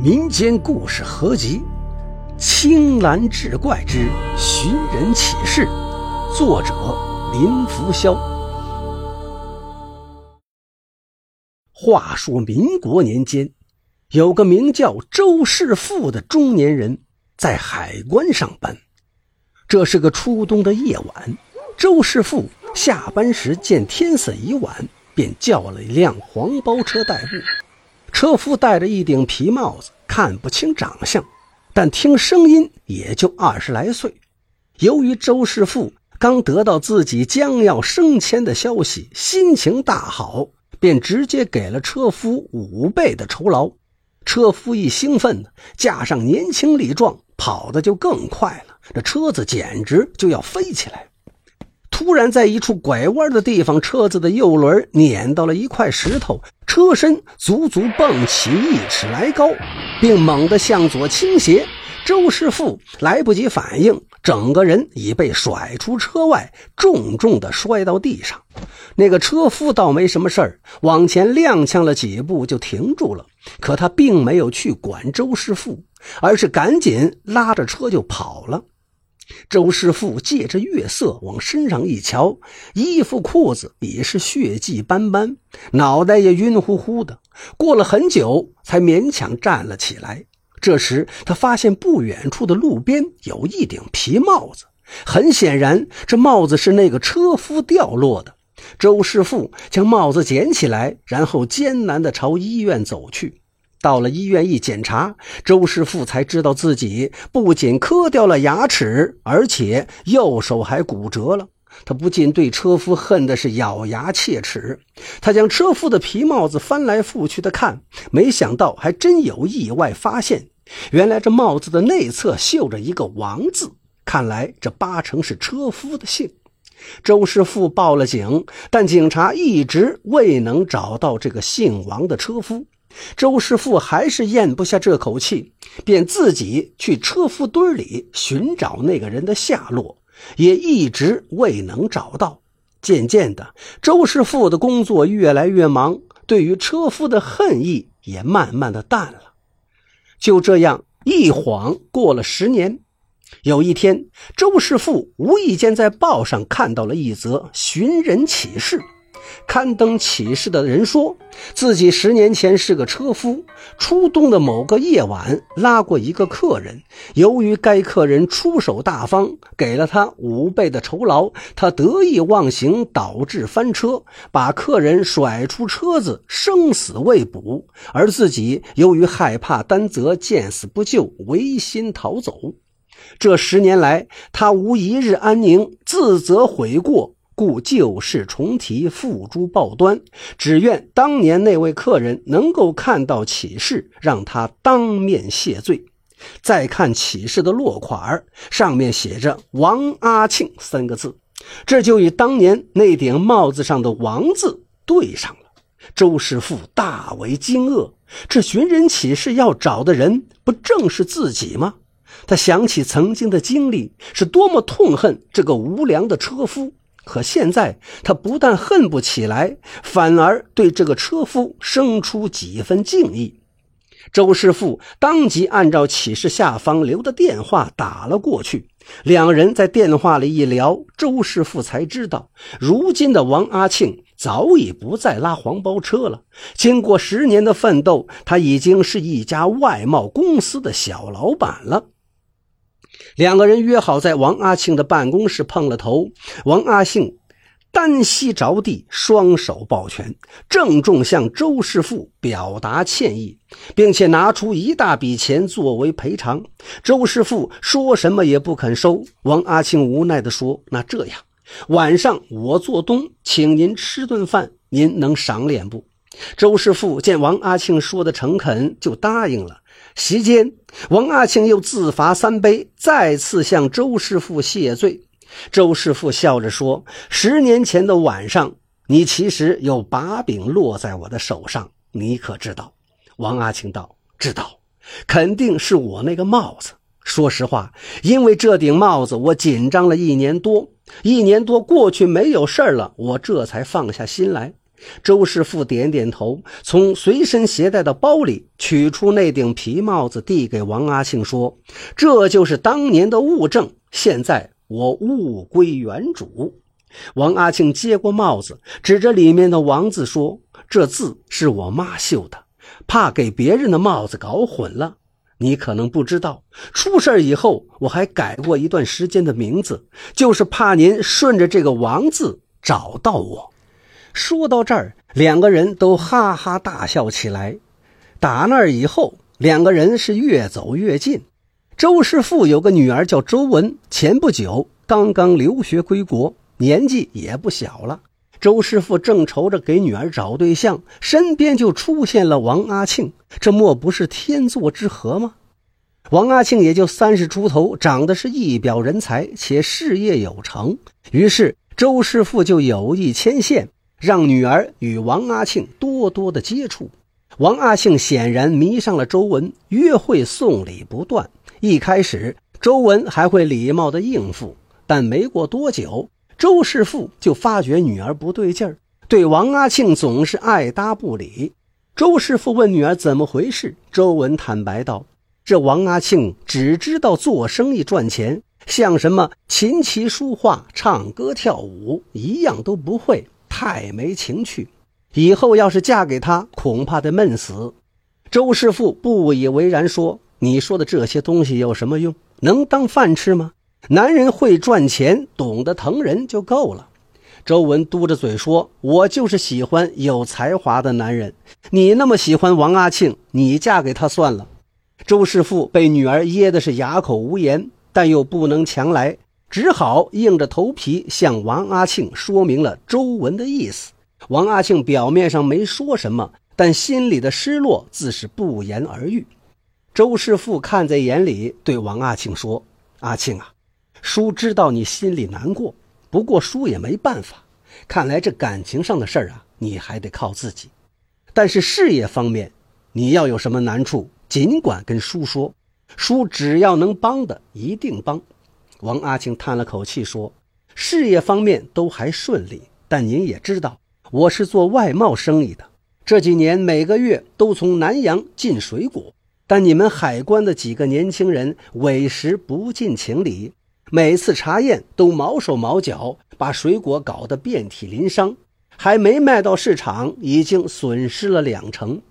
民间故事合集《青蓝志怪之寻人启事》，作者林福霄。话说民国年间，有个名叫周世富的中年人在海关上班。这是个初冬的夜晚，周世富下班时见天色已晚，便叫了一辆黄包车代步。车夫戴着一顶皮帽子，看不清长相，但听声音也就二十来岁。由于周师傅刚得到自己将要升迁的消息，心情大好，便直接给了车夫五倍的酬劳。车夫一兴奋，加上年轻力壮，跑得就更快了。这车子简直就要飞起来。突然，在一处拐弯的地方，车子的右轮碾到了一块石头，车身足足蹦起一尺来高，并猛地向左倾斜。周师傅来不及反应，整个人已被甩出车外，重重地摔到地上。那个车夫倒没什么事儿，往前踉跄了几步就停住了。可他并没有去管周师傅，而是赶紧拉着车就跑了。周师傅借着月色往身上一瞧，衣服裤子已是血迹斑斑，脑袋也晕乎乎的。过了很久，才勉强站了起来。这时，他发现不远处的路边有一顶皮帽子，很显然，这帽子是那个车夫掉落的。周师傅将帽子捡起来，然后艰难地朝医院走去。到了医院一检查，周师傅才知道自己不仅磕掉了牙齿，而且右手还骨折了。他不禁对车夫恨的是咬牙切齿。他将车夫的皮帽子翻来覆去的看，没想到还真有意外发现。原来这帽子的内侧绣着一个“王”字，看来这八成是车夫的姓。周师傅报了警，但警察一直未能找到这个姓王的车夫。周师傅还是咽不下这口气，便自己去车夫堆里寻找那个人的下落，也一直未能找到。渐渐的，周师傅的工作越来越忙，对于车夫的恨意也慢慢的淡了。就这样，一晃过了十年。有一天，周师傅无意间在报上看到了一则寻人启事。刊登启事的人说，自己十年前是个车夫，初冬的某个夜晚拉过一个客人。由于该客人出手大方，给了他五倍的酬劳，他得意忘形，导致翻车，把客人甩出车子，生死未卜。而自己由于害怕担责，见死不救，违心逃走。这十年来，他无一日安宁，自责悔过。故旧事重提，付诸报端，只愿当年那位客人能够看到启事，让他当面谢罪。再看启事的落款儿上面写着“王阿庆”三个字，这就与当年那顶帽子上的“王”字对上了。周师傅大为惊愕，这寻人启事要找的人，不正是自己吗？他想起曾经的经历，是多么痛恨这个无良的车夫。可现在，他不但恨不起来，反而对这个车夫生出几分敬意。周师傅当即按照启事下方留的电话打了过去。两人在电话里一聊，周师傅才知道，如今的王阿庆早已不再拉黄包车了。经过十年的奋斗，他已经是一家外贸公司的小老板了。两个人约好在王阿庆的办公室碰了头。王阿庆单膝着地，双手抱拳，郑重向周师傅表达歉意，并且拿出一大笔钱作为赔偿。周师傅说什么也不肯收。王阿庆无奈地说：“那这样，晚上我做东，请您吃顿饭，您能赏脸不？”周师傅见王阿庆说的诚恳，就答应了。席间，王阿庆又自罚三杯，再次向周师傅谢罪。周师傅笑着说：“十年前的晚上，你其实有把柄落在我的手上，你可知道？”王阿庆道：“知道，肯定是我那个帽子。说实话，因为这顶帽子，我紧张了一年多。一年多过去没有事了，我这才放下心来。周师傅点点头，从随身携带的包里取出那顶皮帽子，递给王阿庆说：“这就是当年的物证，现在我物归原主。”王阿庆接过帽子，指着里面的王字说：“这字是我妈绣的，怕给别人的帽子搞混了。你可能不知道，出事以后我还改过一段时间的名字，就是怕您顺着这个王字找到我。”说到这儿，两个人都哈哈大笑起来。打那儿以后，两个人是越走越近。周师傅有个女儿叫周文，前不久刚刚留学归国。年纪也不小了，周师傅正愁着给女儿找对象，身边就出现了王阿庆，这莫不是天作之合吗？王阿庆也就三十出头，长得是一表人才，且事业有成。于是周师傅就有意牵线，让女儿与王阿庆多多的接触。王阿庆显然迷上了周文，约会送礼不断。一开始，周文还会礼貌的应付，但没过多久。周师傅就发觉女儿不对劲儿，对王阿庆总是爱搭不理。周师傅问女儿怎么回事，周文坦白道：“这王阿庆只知道做生意赚钱，像什么琴棋书画、唱歌跳舞，一样都不会，太没情趣。以后要是嫁给他，恐怕得闷死。”周师傅不以为然说：“你说的这些东西有什么用？能当饭吃吗？”男人会赚钱，懂得疼人就够了。周文嘟着嘴说：“我就是喜欢有才华的男人。你那么喜欢王阿庆，你嫁给他算了。”周师傅被女儿噎的是哑口无言，但又不能强来，只好硬着头皮向王阿庆说明了周文的意思。王阿庆表面上没说什么，但心里的失落自是不言而喻。周师傅看在眼里，对王阿庆说：“阿庆啊。”叔知道你心里难过，不过叔也没办法。看来这感情上的事儿啊，你还得靠自己。但是事业方面，你要有什么难处，尽管跟叔说，叔只要能帮的，一定帮。王阿庆叹了口气说：“事业方面都还顺利，但您也知道，我是做外贸生意的，这几年每个月都从南洋进水果，但你们海关的几个年轻人委实不近情理。”每次查验都毛手毛脚，把水果搞得遍体鳞伤，还没卖到市场，已经损失了两成。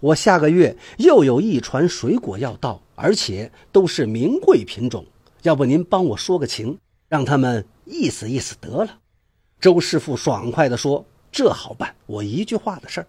我下个月又有一船水果要到，而且都是名贵品种，要不您帮我说个情，让他们意思意思得了。周师傅爽快地说：“这好办，我一句话的事儿。”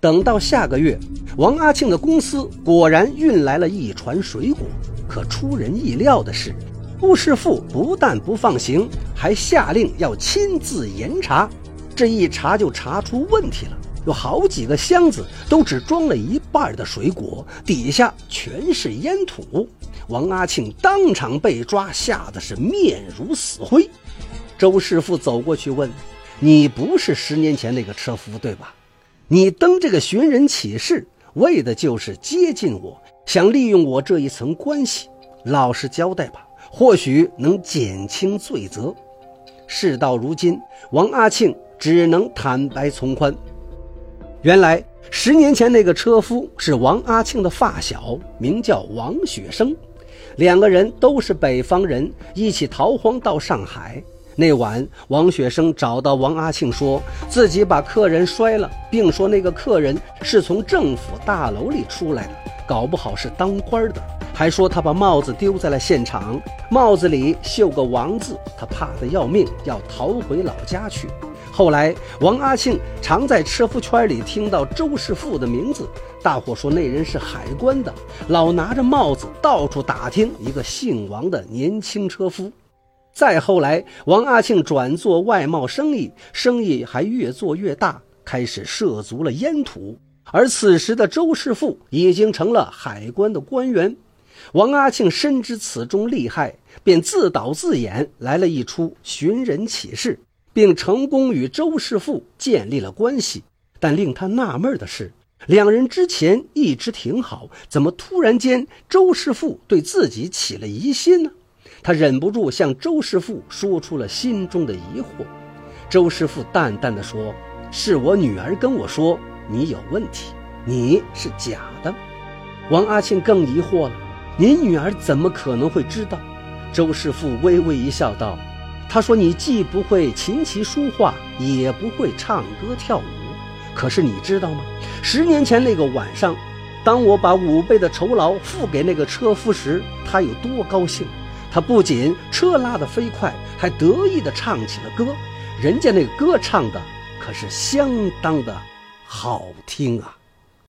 等到下个月，王阿庆的公司果然运来了一船水果，可出人意料的是。周师傅不但不放行，还下令要亲自严查。这一查就查出问题了，有好几个箱子都只装了一半的水果，底下全是烟土。王阿庆当场被抓，吓得是面如死灰。周师傅走过去问：“你不是十年前那个车夫对吧？你登这个寻人启事，为的就是接近我，想利用我这一层关系。老实交代吧。”或许能减轻罪责。事到如今，王阿庆只能坦白从宽。原来十年前那个车夫是王阿庆的发小，名叫王雪生，两个人都是北方人，一起逃荒到上海。那晚，王雪生找到王阿庆，说自己把客人摔了，并说那个客人是从政府大楼里出来的，搞不好是当官的。还说他把帽子丢在了现场，帽子里绣个王字，他怕得要命，要逃回老家去。后来王阿庆常在车夫圈里听到周师傅的名字，大伙说那人是海关的，老拿着帽子到处打听一个姓王的年轻车夫。再后来，王阿庆转做外贸生意，生意还越做越大，开始涉足了烟土。而此时的周师傅已经成了海关的官员。王阿庆深知此中厉害，便自导自演来了一出寻人启事，并成功与周师傅建立了关系。但令他纳闷的是，两人之前一直挺好，怎么突然间周师傅对自己起了疑心呢？他忍不住向周师傅说出了心中的疑惑。周师傅淡淡的说：“是我女儿跟我说你有问题，你是假的。王阿庆更疑惑了，您女儿怎么可能会知道？周师傅微微一笑，道：“他说你既不会琴棋书画，也不会唱歌跳舞。可是你知道吗？十年前那个晚上，当我把五倍的酬劳付给那个车夫时，他有多高兴？他不仅车拉得飞快，还得意地唱起了歌。人家那个歌唱的可是相当的好听啊！”